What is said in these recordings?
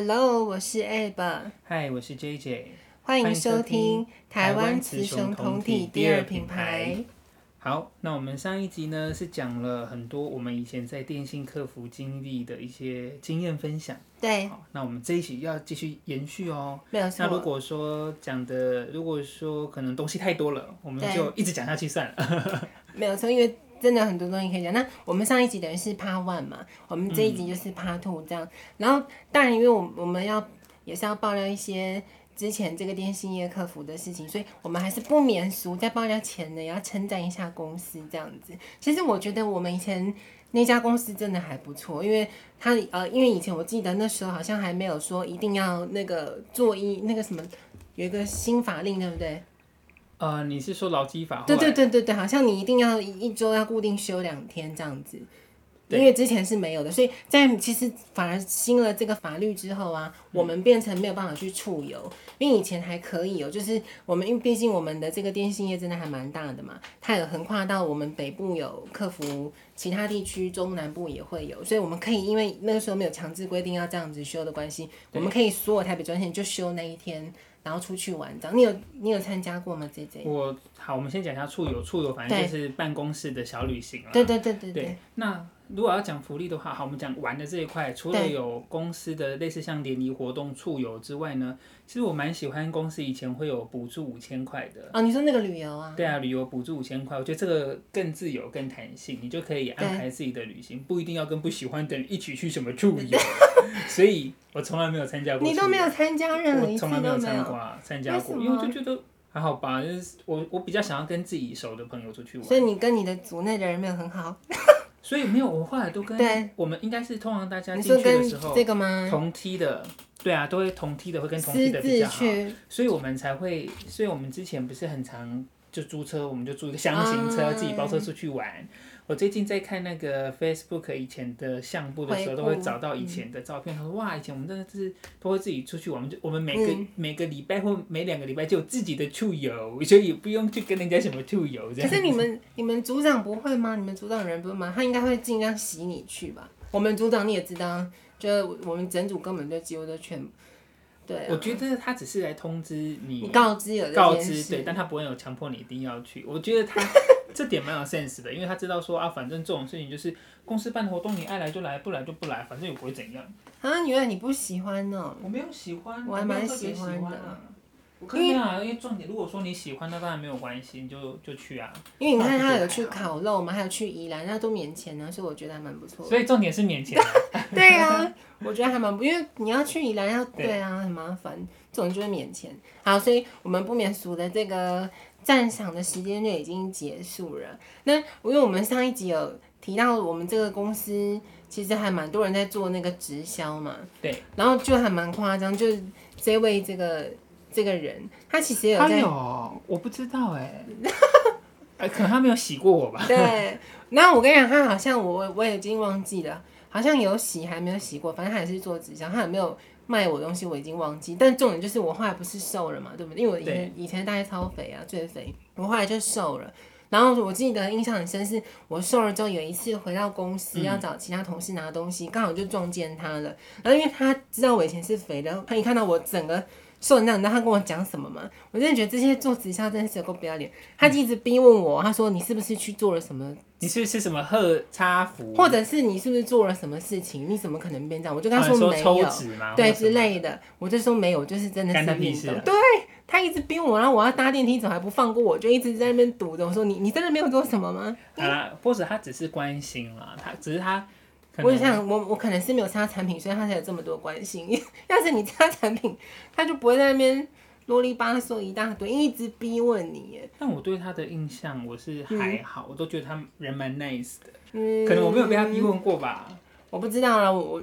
Hello，我是 Ab。Hi，我是 JJ。欢迎收听台湾雌雄同体第二品牌。好，那我们上一集呢是讲了很多我们以前在电信客服经历的一些经验分享。对。好，那我们这一集要继续延续哦。没有错。那如果说讲的，如果说可能东西太多了，我们就一直讲下去算了。没有错，因为真的很多东西可以讲。那我们上一集等于是 Part One 嘛，我们这一集就是 Part Two 这样。嗯、然后当然，因为我我们要也是要爆料一些。之前这个电信业客服的事情，所以我们还是不免俗，在爆料前呢，也要称赞一下公司这样子。其实我觉得我们以前那家公司真的还不错，因为他呃，因为以前我记得那时候好像还没有说一定要那个做一那个什么，有一个新法令，对不对？呃，你是说劳基法？对对对对对，好像你一定要一周要固定休两天这样子。因为之前是没有的，所以在其实反而新了这个法律之后啊，我们变成没有办法去出游，因为以前还可以哦，就是我们因为毕竟我们的这个电信业真的还蛮大的嘛，它有横跨到我们北部有客服，其他地区中南部也会有，所以我们可以因为那个时候没有强制规定要这样子休的关系，我们可以所有台北专线就休那一天，然后出去玩这样。你有你有参加过吗？这这我好，我们先讲一下处游，处游反正就是办公室的小旅行了。对对对对对，对那。如果要讲福利的话，好，我们讲玩的这一块，除了有公司的类似像联谊活动、触游之外呢，其实我蛮喜欢公司以前会有补助五千块的。哦，你说那个旅游啊？对啊，旅游补助五千块，我觉得这个更自由、更弹性，你就可以安排自己的旅行，不一定要跟不喜欢的人一起去什么触游。所以我从来没有参加过。你都没有参加任何一次都没有？我从来没有参过参加过，因为我就觉得还好吧，就是我我比较想要跟自己熟的朋友出去玩。所以你跟你的组内的人没有很好。所以没有，我后来都跟我们应该是通常大家进去的时候，这个吗？同梯的，对啊，都会同梯的会跟同梯的比较好，所以我们才会，所以我们之前不是很常就租车，我们就租一个箱型车，自己包车出去玩。我最近在看那个 Facebook 以前的相簿的时候，都会找到以前的照片。他说：“哇，以前我们真的是都会自己出去玩，我们就我们每个、嗯、每个礼拜或每两个礼拜就有自己的出游，所以不用去跟人家什么出游这样。”可是你们你们组长不会吗？你们组长人不会吗？他应该会尽量洗你去吧？我们组长你也知道，就我们整组根本就几乎都全对、啊。我觉得他只是来通知你，你告知有告知对，但他不会有强迫你一定要去。我觉得他。这点蛮有 sense 的，因为他知道说啊，反正这种事情就是公司办活动，你爱来就来，不来就不来，反正也不会怎样。啊，原来你不喜欢呢？我没有喜欢，我还蛮喜欢的。可以啊，因为重点，如果说你喜欢，那当然没有关系，你就就去啊。因为你看他有去烤肉嘛，还有去宜兰，那都免钱呢，所以我觉得还蛮不错。所以重点是免钱。对啊，我觉得还蛮不，因为你要去宜兰要对啊，很麻烦，这种就是免钱。好，所以我们不免俗的这个。赞赏的时间就已经结束了。那因为我们上一集有提到，我们这个公司其实还蛮多人在做那个直销嘛。对。然后就还蛮夸张，就是这位这个这个人，他其实有在。他有，我不知道 哎、欸。可能他没有洗过我吧。对。那我跟你讲，他好像我我已经忘记了，好像有洗还没有洗过，反正他也是做直销，他也没有？卖我东西我已经忘记，但重点就是我后来不是瘦了嘛，对不对？因为我以前以前大概超肥啊，最肥，我后来就瘦了。然后我记得印象很深，是我瘦了之后有一次回到公司要找其他同事拿东西，刚、嗯、好就撞见他了。然后因为他知道我以前是肥的，他一看到我整个瘦成那样，你知道他跟我讲什么吗？我真的觉得这些做直销真的是有够不要脸。他就一直逼问我，他说你是不是去做了什么？你是不是什么喝差福？或者是你是不是做了什么事情？你怎么可能变这样？我就跟他说没有，啊、对之类的，我就说没有，就是真的是运动。对，他一直逼我，然后我要搭电梯走还不放过我，就一直在那边堵着。我说你你真的没有做什么吗？啊，或者他只是关心啦，他只是他。我想我我可能是没有插产品，所以他才有这么多关心。要是你插产品，他就不会在那边。啰里吧嗦一大堆，一直逼问你耶。但我对他的印象我是还好，嗯、我都觉得他人蛮 nice 的。嗯，可能我没有被他逼问过吧。我不知道啦，我，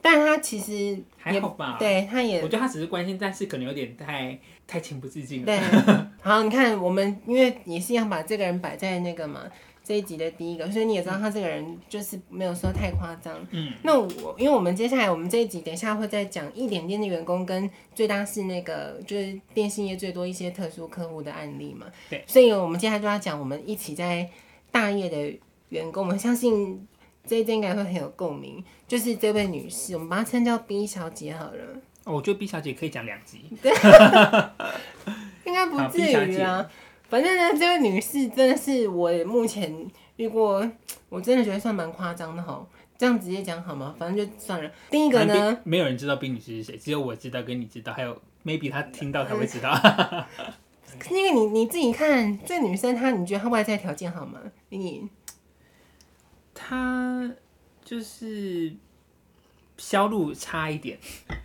但他其实还好吧。对，他也，我觉得他只是关心，但是可能有点太太情不自禁了。对，好，你看我们因为也是要把这个人摆在那个嘛。这一集的第一个，所以你也知道他这个人就是没有说太夸张。嗯，那我因为我们接下来我们这一集等一下会再讲一点点的员工跟最大是那个就是电信业最多一些特殊客户的案例嘛。对，所以我们接下来就要讲我们一起在大业的员工，我们相信这一件应该会很有共鸣，就是这位女士，我们把她称叫 B 小姐好了。哦，我觉得 B 小姐可以讲两集。对，应该不至于啊。反正呢，这位女士真的是我目前遇过，我真的觉得算蛮夸张的哈。这样直接讲好吗？反正就算了。第一个呢，没有人知道冰女士是谁，只有我知道，跟你知道，还有 maybe 她听到才会知道。因为你你自己看，这女生她，你觉得她外在条件好吗？你，她就是销路差一点，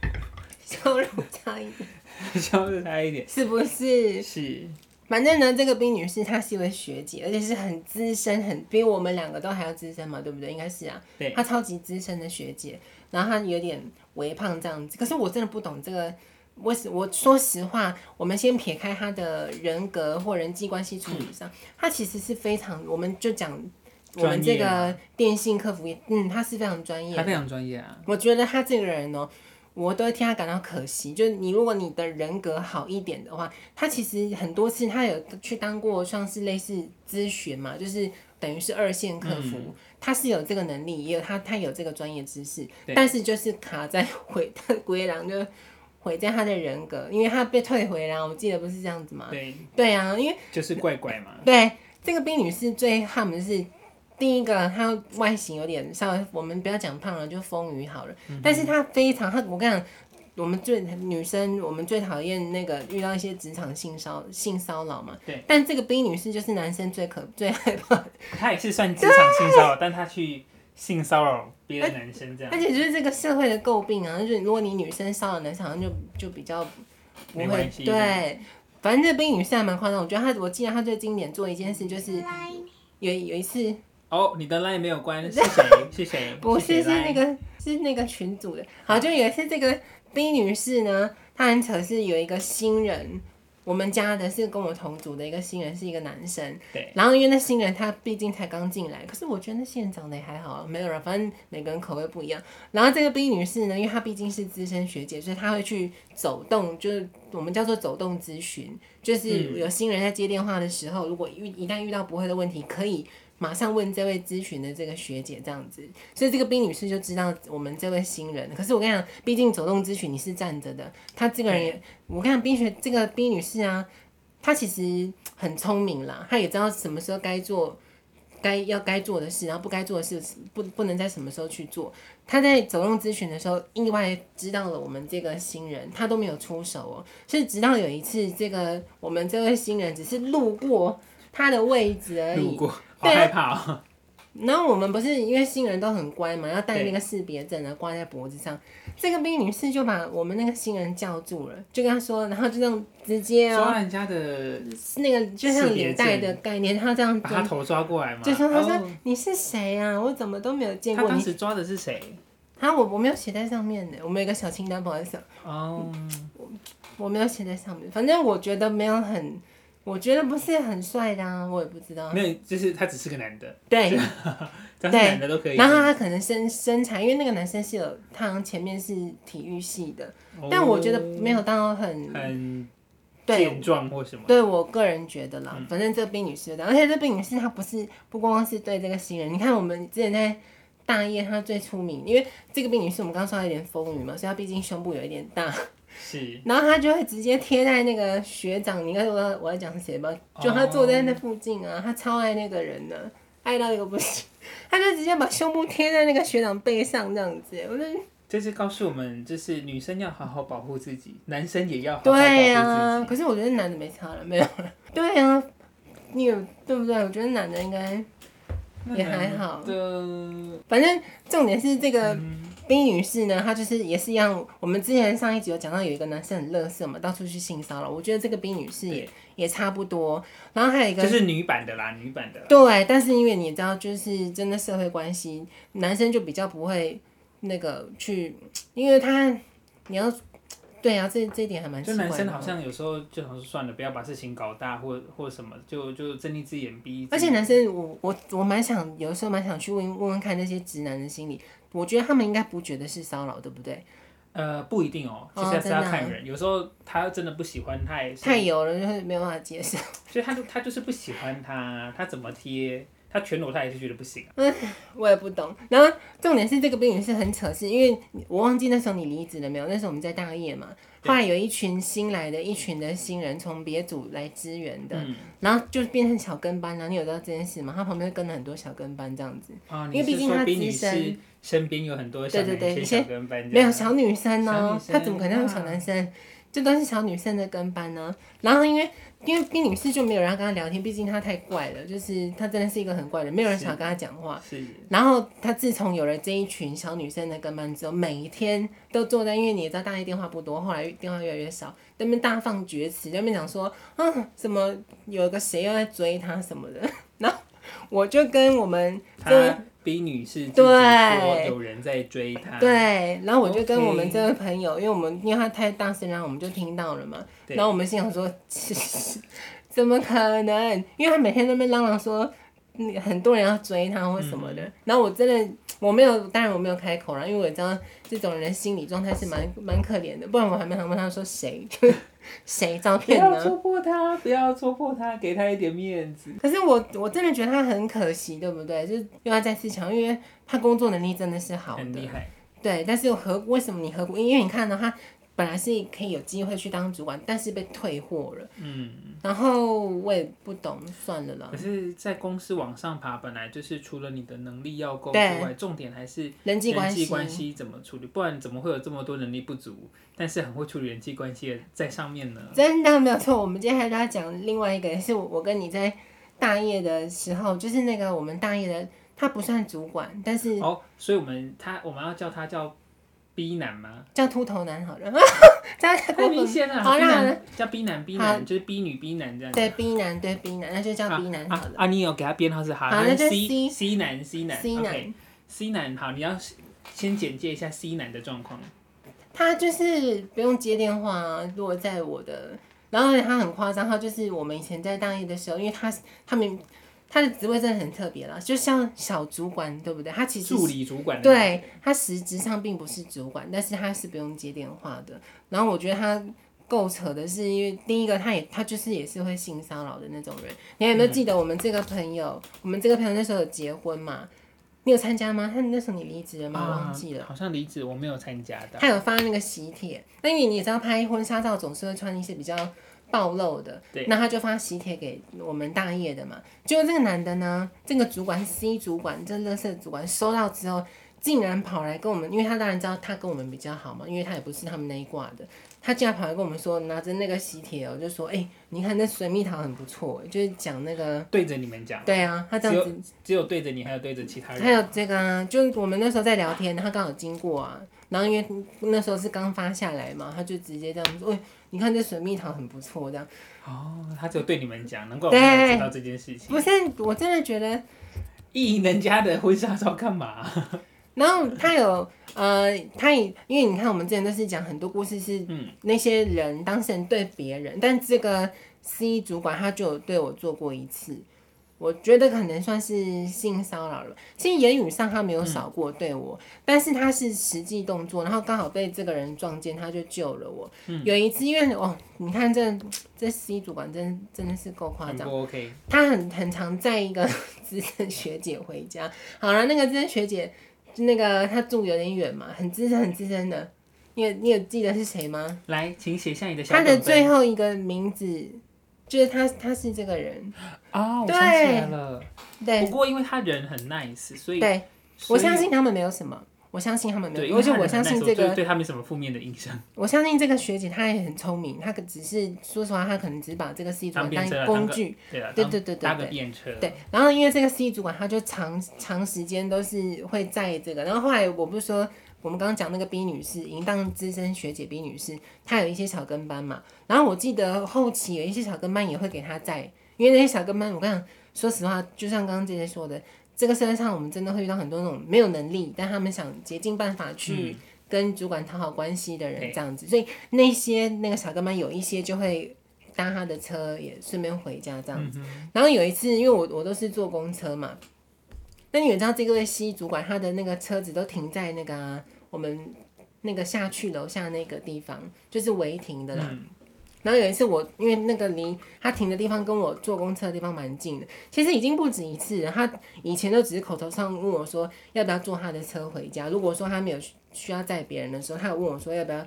销路差一点，销路差一点，是不是？是。反正呢，这个冰女士她是一位学姐，而且是很资深，很比我们两个都还要资深嘛，对不对？应该是啊。对。她超级资深的学姐，然后她有点微胖这样子。可是我真的不懂这个，我我说实话，我们先撇开她的人格或人际关系处理上，她、嗯、其实是非常，我们就讲我们这个电信客服业，嗯，她是非常专业，她非常专业啊。我觉得她这个人哦。我都会替他感到可惜，就是你如果你的人格好一点的话，他其实很多次他有去当过像是类似咨询嘛，就是等于是二线客服，嗯、他是有这个能力，也有他他有这个专业知识，但是就是卡在回他 归狼，就毁在他的人格，因为他被退回来，我记得不是这样子嘛？对对啊，因为就是怪怪嘛。对，这个冰女士最恨的是。第一个，她外形有点稍微，我们不要讲胖了，就丰腴好了。嗯、但是她非常，他我跟你讲，我们最女生，我们最讨厌那个遇到一些职场性骚性骚扰嘛。对。但这个 B 女士就是男生最可 最害怕的。她也是算职场性骚扰，但她去性骚扰别的男生这样。而且就是这个社会的诟病啊，就是如果你女生骚扰男生，好像就就比较不会。对。反正这个 B 女士还蛮夸张，我觉得她，我记得她最经典做一件事就是有有一次。哦，你的 line 没有关，是谁？是谁？不是，是那个是那个群组的。好，就有一次这个 B 女士呢，她很扯，是有一个新人，我们家的是跟我同组的一个新人，是一个男生。对。然后因为那新人他毕竟才刚进来，可是我觉得那新人长得也还好，没有了，反正每个人口味不一样。然后这个 B 女士呢，因为她毕竟是资深学姐，所以她会去走动，就是我们叫做走动咨询，就是有新人在接电话的时候，如果遇一旦遇到不会的问题，可以。马上问这位咨询的这个学姐这样子，所以这个 B 女士就知道我们这位新人。可是我跟你讲，毕竟走动咨询你是站着的，她这个人也，我跟你讲，B 学这个 B 女士啊，她其实很聪明啦，她也知道什么时候该做，该要该做的事，然后不该做的事不不能在什么时候去做。她在走动咨询的时候，意外知道了我们这个新人，她都没有出手哦，所以直到有一次，这个我们这位新人只是路过她的位置而已。好害怕哦！然后我们不是因为新人都很乖嘛，要带那个识别证啊，挂在脖子上。这个 B 女士就把我们那个新人叫住了，就跟他说，然后就这样直接抓人家的那个就像领带的概念，他这样把他头抓过来嘛，就说他说、哦、你是谁啊？我怎么都没有见过你。他当时抓的是谁？他我我没有写在上面的，我们有个小清单，不好意思。哦，我我没有写在上面，反正我觉得没有很。我觉得不是很帅的啊，我也不知道。没有，就是他只是个男的。对，对，男的都可以。然后他可能身身材，因为那个男生是有，他好像前面是体育系的，哦、但我觉得没有到很很健壮或什么。对，我个人觉得啦，嗯、反正这个冰女士的，而且这冰女士她不是不光光是对这个新人，你看我们之前在大业她最出名，因为这个病女士我们刚刚说她有点丰腴嘛，所以她毕竟胸部有一点大。是，然后他就会直接贴在那个学长，你应该说我要讲是谁吧？就他坐在那附近啊，oh. 他超爱那个人的，爱到一个不行，他就直接把胸部贴在那个学长背上这样子。我就这是告诉我们，就是女生要好好保护自己，男生也要好好保护自己。对呀、啊，可是我觉得男的没差了，没有了。对呀、啊，你有对不对？我觉得男的应该也还好。对反正重点是这个。嗯 B 女士呢，她就是也是一样。我们之前上一集有讲到，有一个男生很乐色嘛，到处去性骚扰。我觉得这个冰女士也也差不多。然后还有一个就是女版的啦，女版的。对，但是因为你知道，就是真的社会关系，男生就比较不会那个去，因为他你要对啊，这这一点还蛮。就男生好像有时候就想说算了，不要把事情搞大，或或什么，就就睁一只眼闭一只眼。而且男生，我我我蛮想，有时候蛮想去问问问看那些直男的心理。我觉得他们应该不觉得是骚扰，对不对？呃，不一定哦，其实是要看人。哦啊、有时候他真的不喜欢，他也是太油了，就是没有办法接受。所以他就他就是不喜欢他，他怎么贴，他他全裸他也是觉得不行啊。嗯，我也不懂。然后重点是这个宾女是很扯，是因为我忘记那时候你离职了没有？那时候我们在大业嘛，后来有一群新来的一群的新人从别组来支援的，嗯、然后就变成小跟班了。你有知道这件事吗？他旁边跟了很多小跟班这样子，啊、因为毕竟他资深，身边有很多小对对对小跟班，没有小女生呢，他怎么可能有小男生？啊这都是小女生的跟班呢，然后因为因为宾女士就没有人要跟她聊天，毕竟她太怪了，就是她真的是一个很怪的人，没有人想跟她讲话。是。然后她自从有了这一群小女生的跟班之后，每一天都坐在，因为你也知道大一电话不多，后来电话越来越少，在那边大放厥词，在那边讲说啊什么有个谁又在追她什么的，然后我就跟我们跟。B 女士对，有人在追她。对，然后我就跟我们这位朋友因为我们因为他太大声，然后我们就听到了嘛。然后我们心想说，怎么可能？因为他每天在那边嚷嚷说，很多人要追他或什么的。嗯、然后我真的我没有，当然我没有开口了，因为我知道这种人心理状态是蛮蛮可怜的，不然我还没想问他说谁。谁照片呢？不要戳破他，不要戳破他，给他一点面子。可是我我真的觉得他很可惜，对不对？就是又要再次强，因为他工作能力真的是好的，很厉害。对，但是何为什么你何故？因为你看到他。本来是可以有机会去当主管，但是被退货了。嗯，然后我也不懂，算了啦。可是，在公司往上爬，本来就是除了你的能力要够之外，重点还是人际关系。关系怎么处理？不然怎么会有这么多能力不足，但是很会处理人际关系的在上面呢？真的没有错。我们今天还要讲另外一个，是我跟你在大业的时候，就是那个我们大业的，他不算主管，但是哦，所以我们他我们要叫他叫。B 男吗？叫秃头男好了，太明显了。好了，叫 B 男，B 男就是 B 女，B 男这样。对，B 男对 B 男，那就叫 B 男好了。啊，你有给他编号是好，那就 C C 男，C 男，C 男，C 男好，你要先简介一下 C 男的状况。他就是不用接电话，如果在我的，然后他很夸张，他就是我们以前在大一的时候，因为他他们。他的职位真的很特别了，就像小主管，对不对？他其实助理主管，对，他实质上并不是主管，但是他是不用接电话的。然后我觉得他够扯的是，因为第一个，他也他就是也是会性骚扰的那种人。你还有没有记得我们这个朋友？嗯、我们这个朋友那时候有结婚嘛？你有参加吗？他那时候你离职了吗？忘记了，好像离职，我没有参加的。他有发那个喜帖，那因为你知道拍婚纱照总是会穿一些比较。暴露的，那他就发喜帖给我们大业的嘛。结果这个男的呢，这个主管 C 主管，这垃圾主管收到之后，竟然跑来跟我们，因为他当然知道他跟我们比较好嘛，因为他也不是他们那一挂的，他竟然跑来跟我们说，拿着那个喜帖哦，就说，哎、欸，你看那水蜜桃很不错，就是讲那个对着你们讲，对啊，他这样子。只，只有对着你，还有对着其他人，还有这个啊，就我们那时候在聊天，他刚好经过啊，然后因为那时候是刚发下来嘛，他就直接这样说，哎。你看这水蜜桃很不错，这样。哦，他只有对你们讲，难怪我没有知道这件事情。不是，我真的觉得，意淫人家的婚纱照干嘛？然后他有呃，他也因为你看我们之前都是讲很多故事是那些人当事人对别人，但这个 C 主管他就有对我做过一次。我觉得可能算是性骚扰了。其实言语上他没有少过对我，嗯、但是他是实际动作，然后刚好被这个人撞见，他就救了我。嗯、有一次，因为哦，你看这这 C 主管真真的是够夸张。OK。他很很常载一个 资深学姐回家。好了，那个资深学姐，那个她住有点远嘛，很资深很资深的。你有你有记得是谁吗？来，请写下你的小。他的最后一个名字。就是他，他是这个人啊，我想起来了。对，不过因为他人很 nice，所以对，我相信他们没有什么，我相信他们没有，而且我相信这个对他没什么负面的印象。我相信这个学姐她也很聪明，她可只是说实话，她可能只是把这个 C 主管当工具，对对对对对，搭个便车。对，然后因为这个 C 主管他就长长时间都是会在这个，然后后来我不是说。我们刚刚讲那个 B 女士，淫荡资深学姐 B 女士，她有一些小跟班嘛。然后我记得后期有一些小跟班也会给她在，因为那些小跟班，我跟你讲，说实话，就像刚刚姐姐说的，这个社会上我们真的会遇到很多那种没有能力，但他们想竭尽办法去跟主管讨好关系的人，这样子。嗯、所以那些那个小跟班有一些就会搭他的车，也顺便回家这样子。嗯、然后有一次，因为我我都是坐公车嘛。那你也知道这个位 C 主管他的那个车子都停在那个、啊、我们那个下去楼下那个地方，就是违停的啦。嗯、然后有一次我因为那个离他停的地方跟我坐公车的地方蛮近的，其实已经不止一次了。他以前都只是口头上问我说要不要坐他的车回家。如果说他没有需要载别人的时候，他有问我说要不要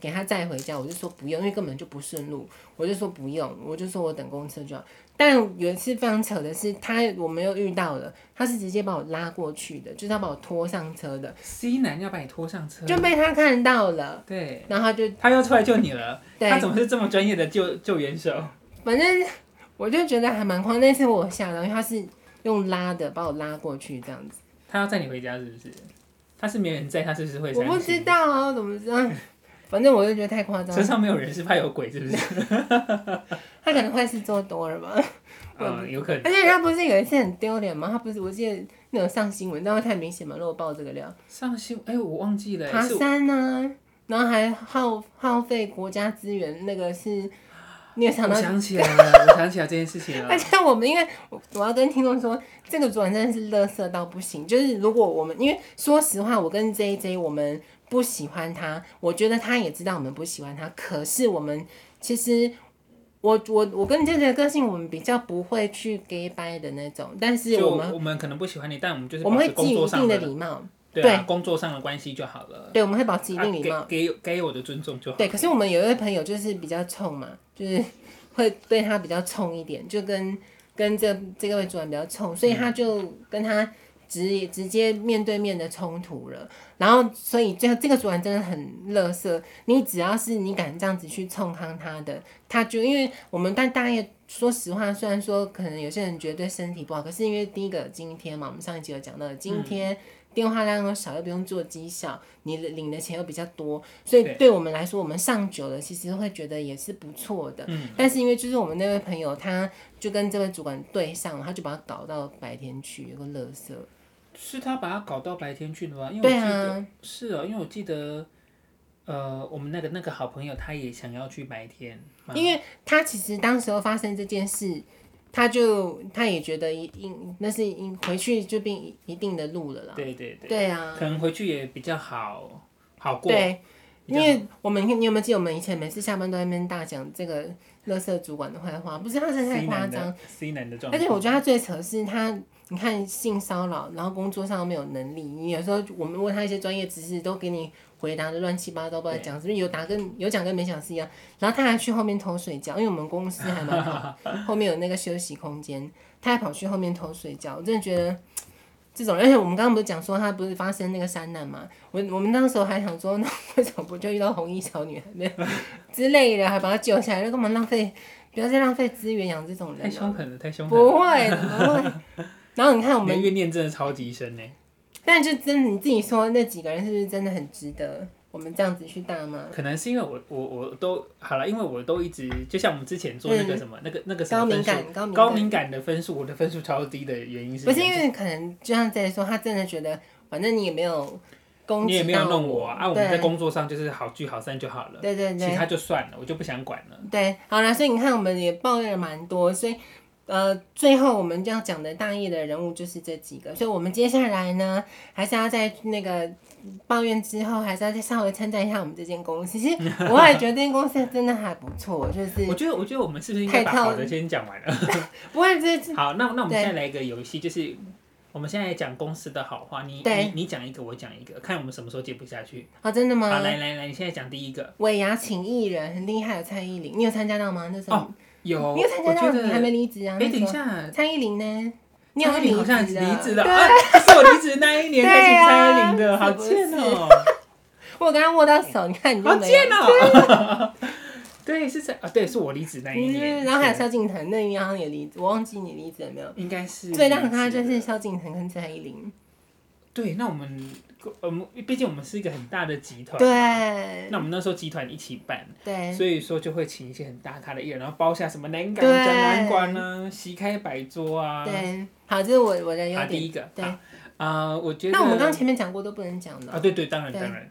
给他载回家，我就说不用，因为根本就不顺路，我就说不用，我就说我等公车就好。但有一次非常扯的是，他我没有遇到了，他是直接把我拉过去的，就是他把我拖上车的。C 男要把你拖上车，就被他看到了。对，然后他就他要出来救你了。对，他怎么是这么专业的救救援手？反正我就觉得还蛮夸张。那次我吓到，因为他是用拉的把我拉过去这样子。他要载你回家是不是？他是没人载，他是不是会？我不知道啊，怎么知道？反正我就觉得太夸张。车上没有人是怕有鬼，是不是？他可能坏事做多了吧？嗯，有可能。而且他不是有一次很丢脸吗？他不是，我记得那种上新闻，但会太明显嘛。如果爆这个料，上新闻，哎、欸，我忘记了。爬山呢、啊，然后还耗耗费国家资源，那个是，你有想到？我想起来了，我想起来这件事情了。而且我们因为我我要跟听众说，这个主人真的是乐色到不行。就是如果我们，因为说实话，我跟 JJ 我们。不喜欢他，我觉得他也知道我们不喜欢他。可是我们其实，我我我跟这个个性，我们比较不会去 gay 掰的那种。但是我们我们可能不喜欢你，但我们就是我们会基于一定的礼貌，对，工作上的关系就好了。对，我们会保持一定礼貌，啊、给给给我的尊重就好。对，可是我们有一位朋友就是比较冲嘛，就是会对他比较冲一点，就跟跟这这个位主管比较冲，所以他就跟他。直直接面对面的冲突了，然后所以这这个主管真的很乐色。你只要是你敢这样子去冲康他的，他就因为我们但大业说实话，虽然说可能有些人觉得对身体不好，可是因为第一个今天嘛，我们上一集有讲到，今天电话量又少，又不用做绩效，你领的钱又比较多，所以对我们来说，我们上久了其实会觉得也是不错的。嗯。但是因为就是我们那位朋友，他就跟这位主管对上了，他就把他搞到白天去，有个垃圾。是他把他搞到白天去的吗？因为我记得、啊、是哦，因为我记得，呃，我们那个那个好朋友他也想要去白天，因为他其实当时候发生这件事，他就他也觉得一那是应回去就变一定的路了啦。对对对。对啊。可能回去也比较好好过。对，因为我们你有没有记得我们以前每次下班都在那边大讲这个乐色主管的坏话？不是他是太夸张，C 男的状态。而且我觉得他最扯是他。你看性骚扰，然后工作上没有能力。你有时候我们问他一些专业知识，都给你回答的乱七八糟，不知道讲什么，有答跟有讲跟没讲是一样。然后他还去后面偷睡觉，因为我们公司还蛮好，后面有那个休息空间，他还跑去后面偷睡觉。我真的觉得这种，而且我们刚刚不是讲说他不是发生那个山难嘛？我我们那时候还想说，那为什么不就遇到红衣小女孩没有之类的，还把他救下来？那干嘛浪费？不要再浪费资源养这种人。太凶狠了，太凶狠了。不会，不会。然后你看，我们怨念真的超级深呢。但就真的你自己说，那几个人是不是真的很值得我们这样子去大吗？可能是因为我我我都好了，因为我都一直就像我们之前做那个什么、嗯、那个那个什么高敏感高敏高敏感的分数，我的分数超低的原因是不是因为可能就像在说，他真的觉得反正你也没有攻击你也没有弄我啊，啊我们在工作上就是好聚好散就好了，对对对，其他就算了，我就不想管了。对，好了，所以你看我们也抱怨了蛮多，所以。呃，最后我们要讲的大业的人物就是这几个，所以我们接下来呢，还是要在那个抱怨之后，还是要再稍微称赞一下我们这间公司。其实我也觉得这间公司真的还不错，就是 我觉得，我觉得我们是不是应该把好的先讲完了？不会，这好，那那我们现在来一个游戏，就是我们现在讲公司的好话，你你你讲一个，我讲一个，看我们什么时候接不下去。啊、哦，真的吗？好，来来来，你现在讲第一个。尾牙请艺人很厉害的蔡依林，你有参加到吗？那时候。哦有，你有参加到？你还没离职啊？哎、欸，等一下，蔡依林呢？你好像离职了啊！是我离职那一年 才请蔡依林的，好贱哦！我刚刚握到手，你看你。好贱哦！对，是在啊，对，是我离职那一年。然后还有萧敬腾，那一年好像也离职，我忘记你离职了没有？应该是。最大的他就是萧敬腾跟蔡依林。对，那我们。我们毕竟我们是一个很大的集团，对。那我们那时候集团一起办，对。所以说就会请一些很大咖的艺人，然后包下什么南港展览馆啊，席开百桌啊。对，好，这是我我的优点。第一个，对。啊、呃，我觉得。那我们刚刚前面讲过都不能讲的。啊，对对，当然当然。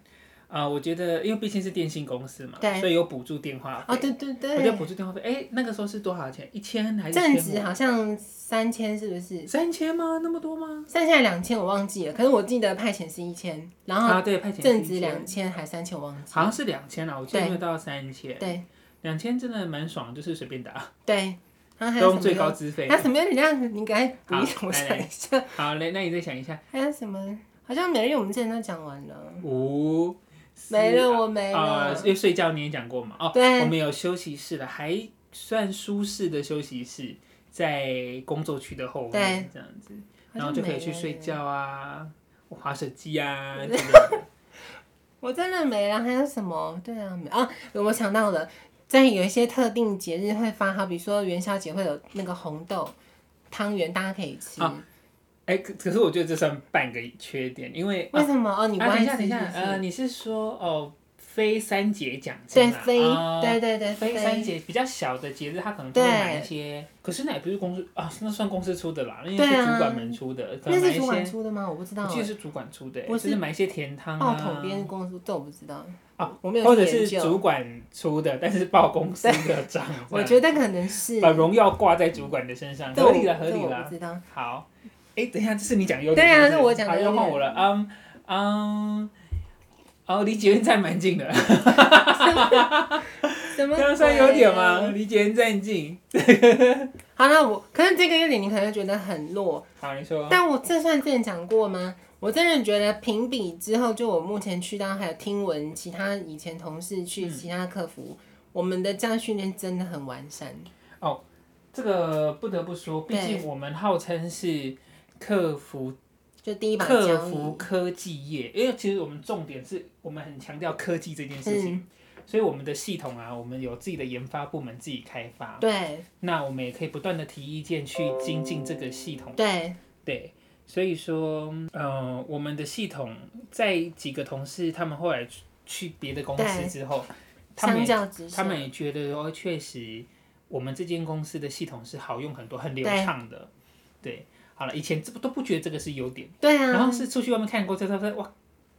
啊、呃，我觉得，因为毕竟是电信公司嘛，所以有补助电话费。哦，对对对。我觉得补助电话费，哎，那个时候是多少钱？一千还是？正值好像三千，是不是？三千吗？那么多吗？三千还两千，我忘记了。可是我记得派遣是一千，然后啊，对，派遣正值两千还三千，我忘记了。好像是两千啊，我记得没有到三千。对。两千真的蛮爽，就是随便打。对，然后还有什么用最高资费？还有什么有点像？你赶快补一我想一下。好嘞，那你再想一下。还有什么？好像每日我们之前都讲完了。五。没了，我没了。呃，因为睡觉你也讲过嘛？哦，对，我们有休息室了，还算舒适的休息室，在工作区的后面，这样子，然后就可以去睡觉啊，滑手机啊 之类的。我真的没了，还有什么？对啊，没啊，我想到了，在有一些特定节日会发，好比说元宵节会有那个红豆汤圆，大家可以吃。啊哎，可可是我觉得这算半个缺点，因为为什么哦？你等一下，等一下，呃，你是说哦，非三节奖金对，非对对对，非三节比较小的节日，他可能就会买一些。可是那也不是公司啊，那算公司出的啦，那是主管们出的，可能买一些。那是主管出的吗？我不知道。我记得是主管出的，就是买一些甜汤啊。报统编公司这我不知道啊，我没有或者是主管出的，但是报公司的账。我觉得可能是把荣耀挂在主管的身上，合理了，合理了。不知道。好。哎，等一下，这是你讲优点。对啊，是我讲的。好，又换我了。嗯嗯，哦，离捷运站蛮近的。什么？这样算优点吗？离捷运站近。好，那我可是这个优点你可能觉得很弱。好，你说。但我这算之前讲过吗？我真的觉得评比之后，就我目前去到还有听闻其他以前同事去其他客服，我们的这样训练真的很完善。哦，这个不得不说，毕竟我们号称是。客服就第一把客服科技业，因为其实我们重点是我们很强调科技这件事情，嗯、所以我们的系统啊，我们有自己的研发部门自己开发。对。那我们也可以不断的提意见去精进这个系统。对。对。所以说，呃，我们的系统在几个同事他们后来去别的公司之后，他们也他们也觉得哦，确实我们这间公司的系统是好用很多，很流畅的。对。对好了，以前这不都不觉得这个是优点，对啊，然后是出去外面看过之后，他说哇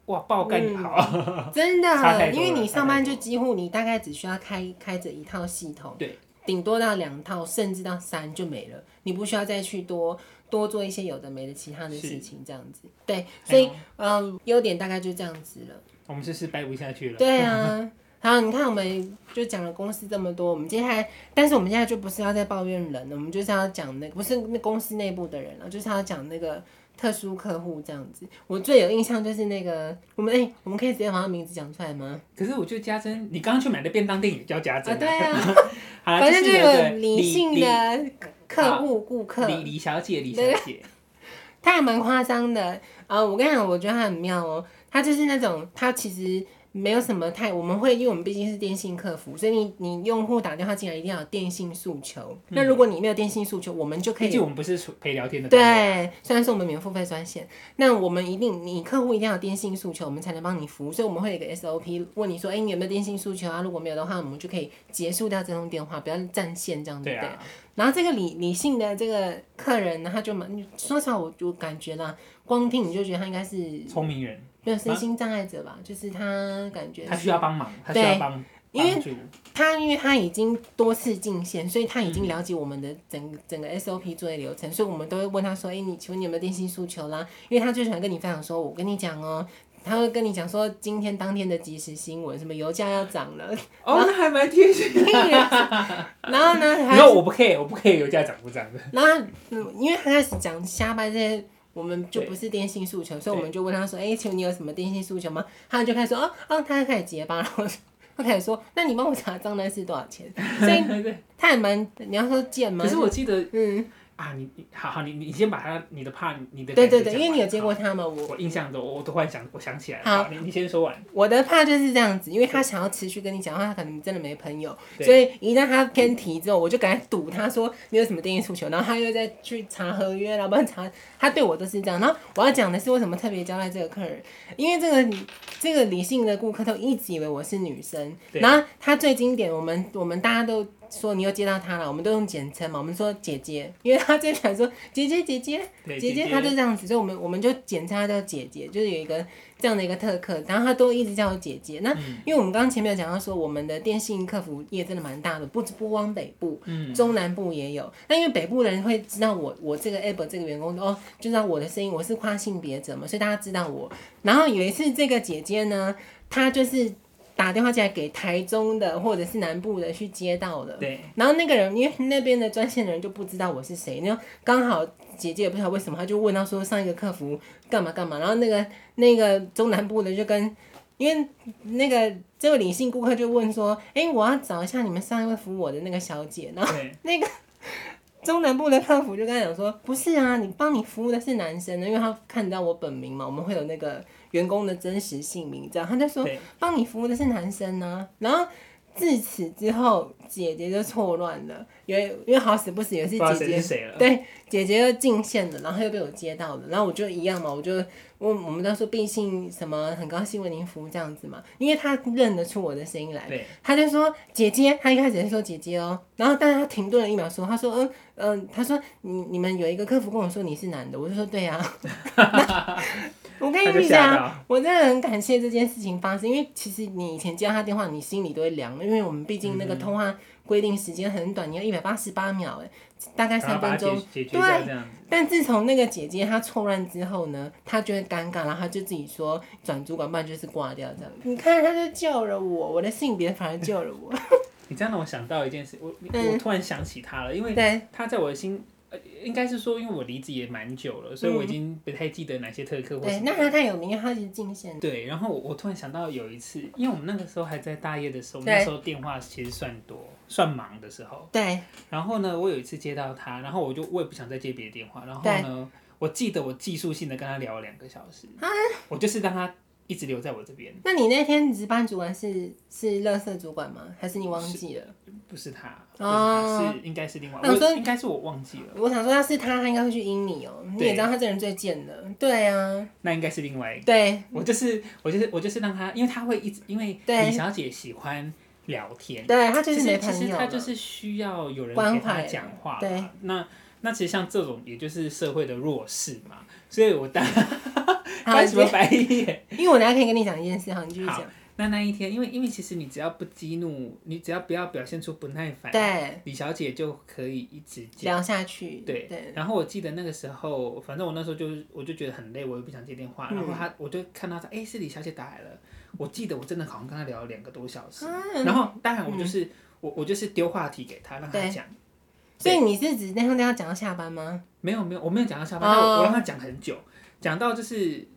哇爆干好，嗯、真的，因为你上班就几乎你大概只需要开开着一套系统，对，顶多到两套，甚至到三就没了，你不需要再去多多做一些有的没的其他的事情，这样子，对，所以嗯，优点大概就这样子了。我们是是掰不下去了，对啊。好，你看，我们就讲了公司这么多，我们接下来，但是我们现在就不是要再抱怨人了，我们就是要讲那个，不是那公司内部的人了，就是要讲那个特殊客户这样子。我最有印象就是那个，我们哎、欸，我们可以直接把他名字讲出来吗？可是我觉得家珍，你刚刚去买的便当店也叫家珍啊？对啊，好啦反正就有理性的客户顾客李李小姐，李小姐，他还蛮夸张的啊！我跟你讲，我觉得他很妙哦，他就是那种他其实。没有什么太，我们会，因为我们毕竟是电信客服，所以你你用户打电话进来一定要有电信诉求。嗯、那如果你没有电信诉求，我们就可以。毕竟我们不是陪聊天的。对，虽然是我们免付费专线，那我们一定，你客户一定要有电信诉求，我们才能帮你服务。所以我们会有一个 SOP，问你说，哎，你有没有电信诉求啊？如果没有的话，我们就可以结束掉这通电话，不要占线这样子。对。然后这个理理性的这个客人呢，他就蛮，说实话，我就感觉啦，光听你就觉得他应该是聪明人。没有身心障碍者吧，啊、就是他感觉他需要帮忙，他需要帮，因为他因为他已经多次进线，所以他已经了解我们的整整个 SOP 作业流程，所以我们都会问他说：“哎、欸，你请问你有没有电信诉求啦？”因为他最喜欢跟你分享说：“我跟你讲哦、喔，他会跟你讲说今天当天的即时新闻，什么油价要涨了。”哦，那还蛮贴心的。然后呢？然后我不 care，我不 care 油价涨不涨的。然后，因为他开始讲瞎掰这些。我们就不是电信诉求，所以我们就问他说：“哎，请问你有什么电信诉求吗？”他就开始说：“哦哦，他就开始结巴，然后他开始说：‘那你帮我查账单是多少钱？’所以 他也蛮，你要说贱吗？可是我记得，嗯。啊，你你好好，你你先把他你的怕你的对对对，因为你有接过他吗？我我印象中，我都忽然想，我想起来了。好，你你先说完。我的怕就是这样子，因为他想要持续跟你讲话，他可能真的没朋友，所以一旦他偏题之后，我就赶紧堵他说你有什么定义诉求，然后他又再去查合约，然后查，他对我都是这样。然后我要讲的是为什么特别交代这个客人，因为这个这个理性的顾客都一直以为我是女生，然后他最经典，我们我们大家都。说你又接到他了，我们都用简称嘛。我们说姐姐，因为他最喜欢说姐姐姐姐姐姐，他就这样子，所以我们我们就简称他叫姐姐，就是有一个这样的一个特客，然后他都一直叫我姐姐。那、嗯、因为我们刚刚前面有讲到说，我们的电信客服业真的蛮大的，不不光北部，嗯、中南部也有。那因为北部的人会知道我我这个 app 这个员工哦，就知道我的声音，我是跨性别者嘛，所以大家知道我。然后有一次这个姐姐呢，她就是。打电话进来给台中的或者是南部的去接到的。对。然后那个人因为那边的专线的人就不知道我是谁，然后刚好姐姐也不知道为什么，他就问他说上一个客服干嘛干嘛，然后那个那个中南部的就跟。因为那个这位李姓顾客就问说：“哎、欸，我要找一下你们上一位服务我的那个小姐。”然后那个中南部的客服就跟他讲说：“不是啊，你帮你服务的是男生的，因为他看到我本名嘛，我们会有那个员工的真实姓名，这样他就说帮你服务的是男生呢、啊。”然后自此之后，姐姐就错乱了，因为因为好死不死也是姐姐，对，姐姐又进线了，然后又被我接到了，然后我就一样嘛，我就。我我们都说毕竟什么很高兴为您服务这样子嘛，因为他认得出我的声音来，他就说姐姐，他一开始是说姐姐哦，然后但是他停顿了一秒说，他说嗯嗯，他说你你们有一个客服跟我说你是男的，我就说对啊，我跟你讲，我真的很感谢这件事情发生，因为其实你以前接到他电话，你心里都会凉，因为我们毕竟那个通话规定时间很短，你要一百八十八秒哎。大概三分钟，对。但自从那个姐姐她错乱之后呢，她就会尴尬，然后她就自己说转主管办就是挂掉这样。你看，她就救了我，我的性别反而救了我。你这样让我想到一件事，我我突然想起她了，因为她在我的心。呃，应该是说，因为我离职也蛮久了，所以我已经不太记得哪些特客或。对，那他太有名，他是进线。对，然后我突然想到有一次，因为我们那个时候还在大业的时候，那时候电话其实算多，算忙的时候。对。然后呢，我有一次接到他，然后我就我也不想再接别的电话，然后呢，我记得我技术性的跟他聊了两个小时，我就是让他。一直留在我这边。那你那天值班主管是是乐色主管吗？还是你忘记了？不是他，哦，是应该是另外。那我说应该是我忘记了。我想说，要是他，他应该会去阴你哦。你也知道他这人最贱的。对啊。那应该是另外一个。对。我就是我就是我就是让他，因为他会一直因为李小姐喜欢聊天，对他就是没朋友。其实他就是需要有人陪他讲话。对。那那其实像这种，也就是社会的弱势嘛。所以我当。开什么白眼？因为我等下可以跟你讲一件事，好，你继续讲。那那一天，因为因为其实你只要不激怒，你只要不要表现出不耐烦，对，李小姐就可以一直聊下去。对对。然后我记得那个时候，反正我那时候就是，我就觉得很累，我又不想接电话。然后他，我就看到他，哎，是李小姐打来了。我记得我真的好像跟他聊了两个多小时。然后当然我就是我我就是丢话题给他，让他讲。所以你是指那通电话讲到下班吗？没有没有，我没有讲到下班，我我让他讲很久，讲到就是。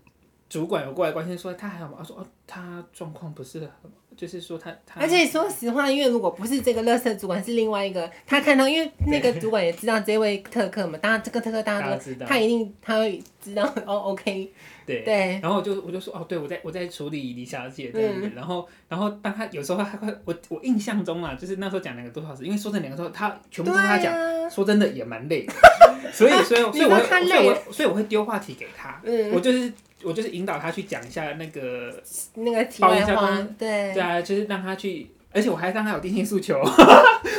主管有过来关心说他还好吗？他说哦，他状况不是很，就是说他他。而且说实话，因为如果不是这个乐色主管，是另外一个，他看到，因为那个主管也知道这位特客嘛，当然这个特客大家都知道，他一定他会知道 哦，OK。对对。然后我就我就说哦，对我在我在处理李小姐这样子，嗯、然后然后当他有时候他会我我印象中啊，就是那时候讲两个多小时，因为说这两个时候他全部都他讲，啊、说真的也蛮累的，所以所以所以我会所以我所以我会丢话题给他，嗯、我就是。我就是引导他去讲一下那个那个题外话，对。对啊，就是让他去，而且我还让他有定性诉求，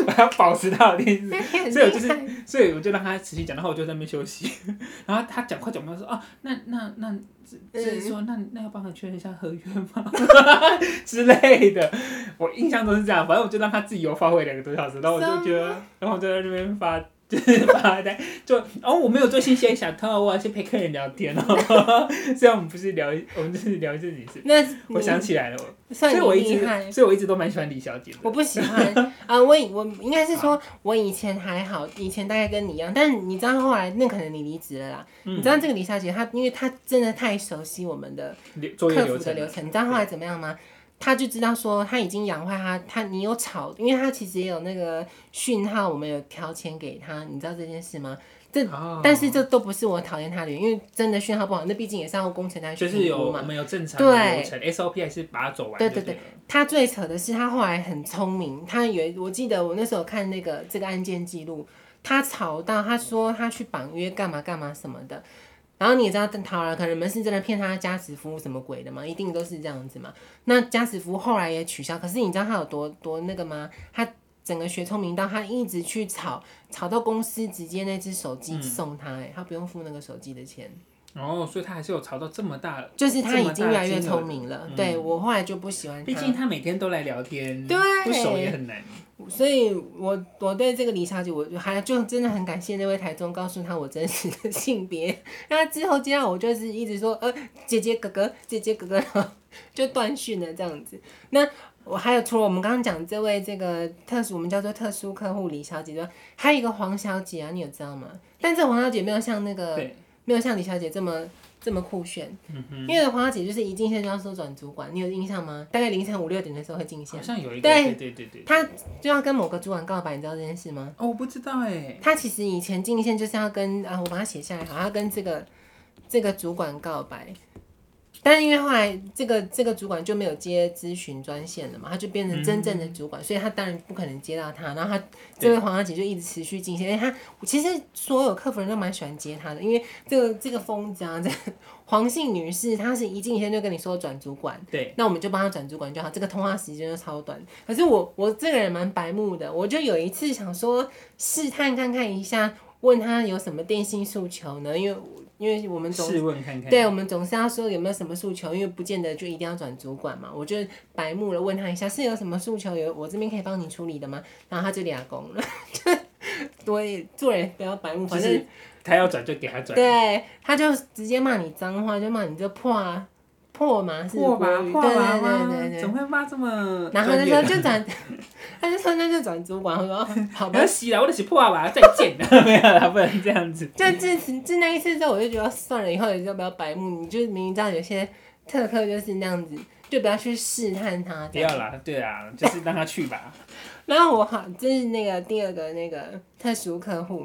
我还要保持他的定性，所以我就是，所以我就让他持续讲，然后我就在那边休息，然后他讲快讲不到说，啊，那那那，就是说那那要帮他确认一下合约吗？之类的，我印象都是这样，反正我就让他自己有发挥两个多小时，然后我就觉得，然后我就在那边发。就是发呆，就哦，我没有做信息小偷，我要去陪客人聊天哦。虽然我们不是聊，我们就是聊自己事。那我想起来了，所以我一直，所以我一直都蛮喜欢李小姐的。我不喜欢啊，我我应该是说，我以前还好，以前大概跟你一样，但是你知道后来那可能你离职了啦。你知道这个李小姐她，因为她真的太熟悉我们的客服的流程，你知道后来怎么样吗？他就知道说他已经养坏他，他你有吵，因为他其实也有那个讯号，我们有调钱给他，你知道这件事吗？这、oh. 但是这都不是我讨厌他的原因，因为真的讯号不好，那毕竟也是要工程来就是有我们有正常的流程对，SOP 还是把它走完对。对对对，他最扯的是他后来很聪明，他以为我记得我那时候看那个这个案件记录，他吵到他说他去绑约干嘛干嘛什么的。然后你也知道，好了，可能你们是真的骗他加时服务什么鬼的嘛？一定都是这样子嘛。那加时服务后来也取消，可是你知道他有多多那个吗？他整个学聪明到他一直去吵，吵到公司直接那只手机送他，哎、嗯，他不用付那个手机的钱。哦，所以他还是有吵到这么大，就是他已经越来越聪明了。嗯、对，我后来就不喜欢他，毕竟他每天都来聊天，对，不熟也很难。所以我我对这个李小姐，我还就真的很感谢那位台中告诉他我真实的性别。那之后接到我就是一直说呃姐姐哥哥姐姐哥哥，就断讯了这样子。那我还有除了我们刚刚讲这位这个特殊，我们叫做特殊客户李小姐之外，还有一个黄小姐啊，你有知道吗？但这黄小姐没有像那个没有像李小姐这么这么酷炫，嗯哼，因为黄小姐就是一进线就要说转主管，你有印象吗？大概凌晨五六点的时候会进线，好像有一个对对对对对，她就要跟某个主管告白，你知道这件事吗？哦，我不知道哎，她其实以前进线就是要跟啊，我把它写下来，好，要跟这个这个主管告白。但是因为后来这个这个主管就没有接咨询专线了嘛，他就变成真正的主管，嗯、所以他当然不可能接到他。然后他这位黄小姐就一直持续进线，因为他其实所有客服人都蛮喜欢接他的，因为这个这个疯子啊，这个黄姓女士，她是一进线就跟你说转主管，对，那我们就帮她转主管就好，这个通话时间就超短。可是我我这个人蛮白目的，我就有一次想说试探看看一下，问他有什么电信诉求呢？因为。因为我们总试问看看，对，我们总是要说有没有什么诉求，因为不见得就一定要转主管嘛。我就白目了，问他一下是有什么诉求，有我这边可以帮你处理的吗？然后他就俩工了，对，做人不要白目，反正他要转就给他转，对，他就直接骂你脏话，就骂你这破啊。破吗？是破吧？破？对对对对，怎么会骂这么？然后那时候就转，他就说那就转主管。我说 好吧，洗了，我得洗破吧，再见了。没有了，不能这样子。就自此自那一次之后，我就觉得算了，以后也就不要白目。你就明明知道有些特客就是那样子，就不要去试探他。不要啦，对啊，就是让他去吧。然后我好，这是那个第二个那个特殊客户。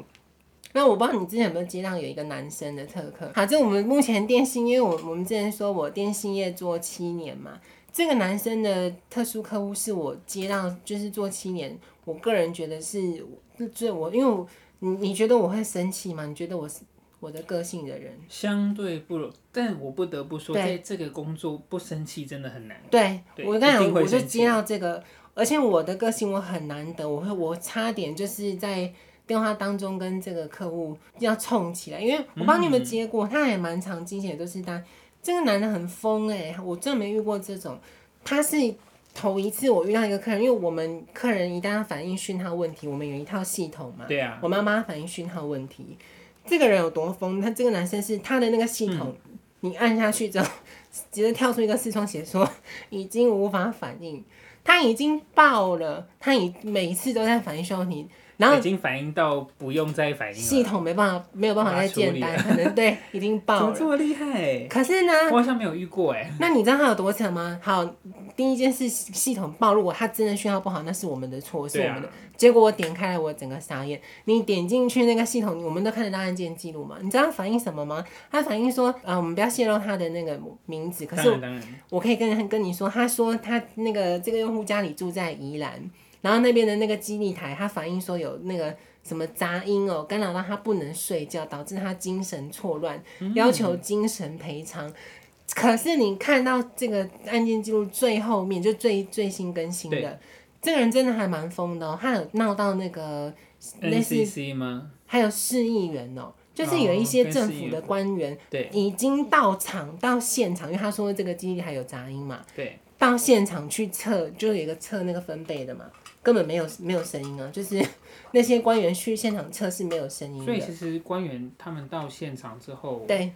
那我不知道你之前有没有接到有一个男生的特客，好，就我们目前电信，因为我我们之前说我电信业做七年嘛，这个男生的特殊客户是我接到，就是做七年，我个人觉得是最我，因为我你你觉得我会生气吗？你觉得我是我的个性的人？相对不，但我不得不说，在这个工作不生气真的很难。对，对我刚才我就接到这个，而且我的个性我很难得，我会我差点就是在。电话当中跟这个客户要冲起来，因为我帮你们接过，他也蛮常惊险，都是他这个男的很疯哎、欸，我真的没遇过这种，他是头一次我遇到一个客人，因为我们客人一旦要反映讯号问题，我们有一套系统嘛，对啊，我们要帮他反映讯号问题，这个人有多疯？他这个男生是他的那个系统，嗯、你按下去之后，直接跳出一个视窗写说已经无法反应，他已经爆了，他已每一次都在反映讯号问题。然后已经反映到不用再反应了，系统没办法，没有办法再建单，可能对，已经爆了。怎么这么厉害？可是呢，我好像没有遇过哎。那你知道它有多惨吗？好，第一件事系统爆，如果他真的讯号不好，那是我们的错，是我们的。结果我点开了，我整个傻眼。你点进去那个系统，我们都看得到案件记录嘛？你知道他反映什么吗？他反映说，啊，我们不要泄露他的那个名字。可是我可以跟跟你说，他说他那个这个用户家里住在宜兰。然后那边的那个基地台，他反映说有那个什么杂音哦，干扰到他不能睡觉，导致他精神错乱，要求精神赔偿。嗯、可是你看到这个案件记录最后面，就最最新更新的，对。这个人真的还蛮疯的哦，他有闹到那个 NCC 吗？还有市议员哦，就是有一些政府的官员，对，已经到场到现场，因为他说这个基地台有杂音嘛，对，到现场去测，就有一个测那个分贝的嘛。根本没有没有声音啊，就是那些官员去现场测试没有声音。所以其实官员他们到现场之后，对，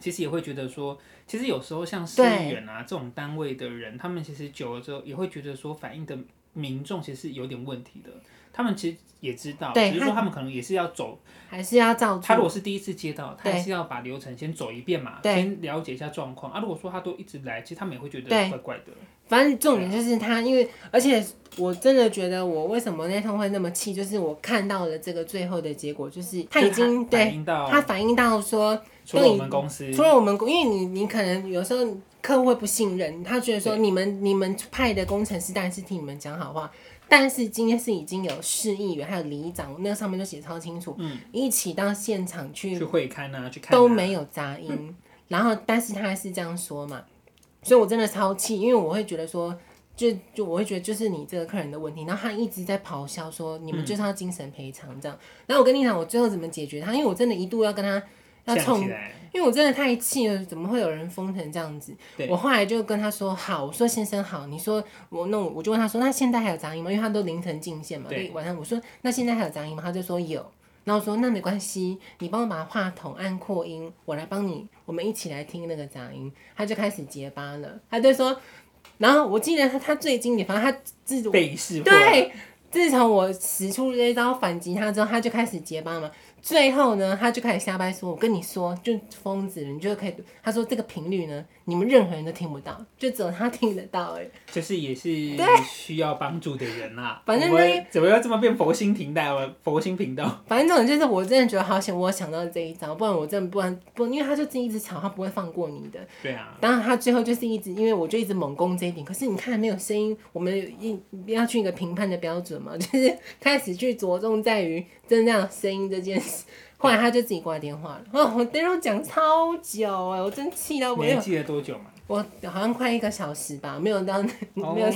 其实也会觉得说，其实有时候像市议员啊这种单位的人，他们其实久了之后也会觉得说，反映的民众其实是有点问题的。他们其实也知道，只是说他们可能也是要走，还是要照。他如果是第一次接到，他还是要把流程先走一遍嘛，先了解一下状况。啊，如果说他都一直来，其实他们也会觉得怪怪的。反正重点就是他，因为而且我真的觉得我为什么那通会那么气，就是我看到了这个最后的结果，就是他已经对他反映到说，除了我们公司，除了我们公，因为你你可能有时候客户会不信任，他觉得说你们你们派的工程师当然是替你们讲好话。但是今天是已经有市议员还有里长，那个上面都写超清楚，嗯，一起到现场去去会勘啊，去看都没有杂音，嗯、然后但是他还是这样说嘛，所以我真的超气，因为我会觉得说，就就我会觉得就是你这个客人的问题，然后他一直在咆哮说你们就是要精神赔偿这样，嗯、然后我跟你讲我最后怎么解决他，因为我真的一度要跟他。要冲，因为我真的太气了，怎么会有人疯成这样子？我后来就跟他说好，我说先生好，你说我那我就问他说，那现在还有杂音吗？因为他都凌晨进线嘛，对，晚上我说那现在还有杂音吗？他就说有，然后我说那没关系，你帮我把话筒按扩音，我来帮你，我们一起来听那个杂音。他就开始结巴了，他就说然后我记得他他最经典，反正他自被对，自从我使出这一招反击他之后，他就开始结巴嘛。最后呢，他就开始瞎掰说：“我跟你说，就疯子，你就可以。”他说：“这个频率呢，你们任何人都听不到，就只有他听得到。”哎，就是也是需要帮助的人啊。反正怎么要这么变佛心频道？佛心频道。反正这种就是我真的觉得好险，我想到这一招，不然我真的不然不，因为他就自己一直吵，他不会放过你的。对啊。当然他最后就是一直，因为我就一直猛攻这一点。可是你看没有声音，我们一要去一个评判的标准嘛，就是开始去着重在于真正的声音这件事。后来他就自己挂电话了。哦，我电话讲超久哎，我真气到我。你记得多久吗？我好像快一个小时吧，没有到，oh. 没有。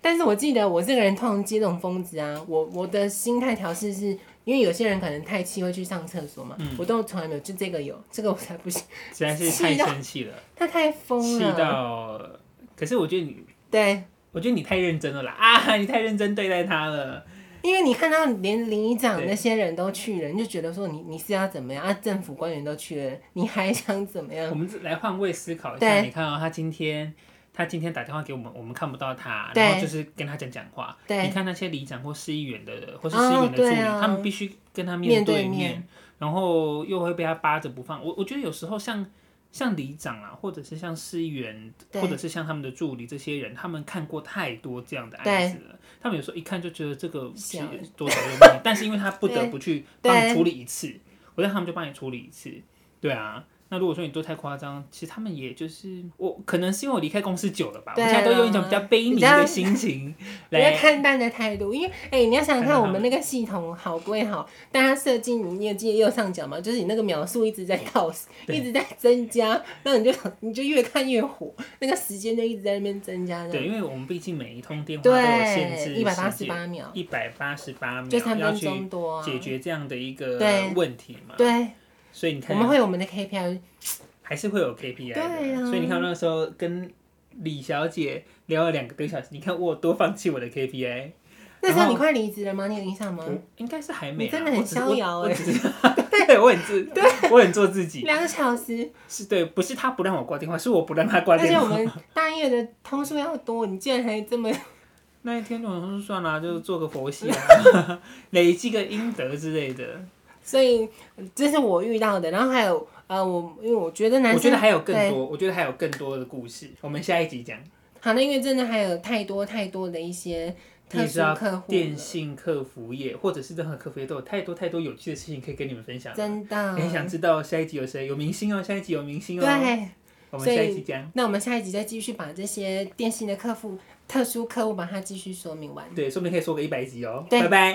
但是我记得我这个人通常接这种疯子啊，我我的心态调试是，因为有些人可能太气会去上厕所嘛，嗯、我都从来没有，就这个有，这个我才不行。实在是太生气了。他太疯了。气到，可是我觉得你，对，我觉得你太认真了啦啊！你太认真对待他了。因为你看到连里长那些人都去了，你就觉得说你你是要怎么样啊？政府官员都去了，你还想怎么样？我们来换位思考一下，你看到、喔、他今天他今天打电话给我们，我们看不到他，然后就是跟他讲讲话。你看那些里长或市议员的，或是市议员的助理，哦啊、他们必须跟他面对面，面对面，然后又会被他扒着不放。我我觉得有时候像。像里长啊，或者是像市议员，或者是像他们的助理这些人，他们看过太多这样的案子了。他们有时候一看就觉得这个是多少有问题，但是因为他不得 不去帮你处理一次，我让他们就帮你处理一次。对啊。那如果说你做太夸张，其实他们也就是我，可能是因为我离开公司久了吧，对我现在都用一种比较悲悯的心情来看待的态度。因为哎、欸，你要想想看，我们那个系统好归好，但它设计你也记得右上角嘛，就是你那个秒数一直在倒，对一直在增加，那你就你就越看越火，那个时间就一直在那边增加。对，因为我们毕竟每一通电话都有限制，一百八十八秒，一百八十八秒，就三分钟多，解决这样的一个问题嘛。对。对所以你看，我们会有我们的 KPI，还是会有 KPI 的。对啊。所以你看那时候跟李小姐聊了两个多小时，你看我多放弃我的 KPI。那时候你快离职了吗？你有印象吗？应该是还没。你真的很逍遥哎。对，我很自，对，我很做自己。两个小时。是对，不是他不让我挂电话，是我不让他挂电话。而且我们大夜的通数要多，你竟然还这么 那一天我说算了，就做个佛系啊，累积个阴德之类的。所以这是我遇到的，然后还有呃，我因为我觉得男生，我觉得还有更多，我觉得还有更多的故事，我们下一集讲。好，那因为真的还有太多太多的一些特殊客户，电信客服业或者是任何客服业都有太多太多有趣的事情可以跟你们分享。真的，很想知道下一集有谁？有明星哦，下一集有明星哦。对，我们下一集讲。那我们下一集再继续把这些电信的客户、特殊客户把它继续说明完。对，说不定可以说个一百集哦。对拜拜。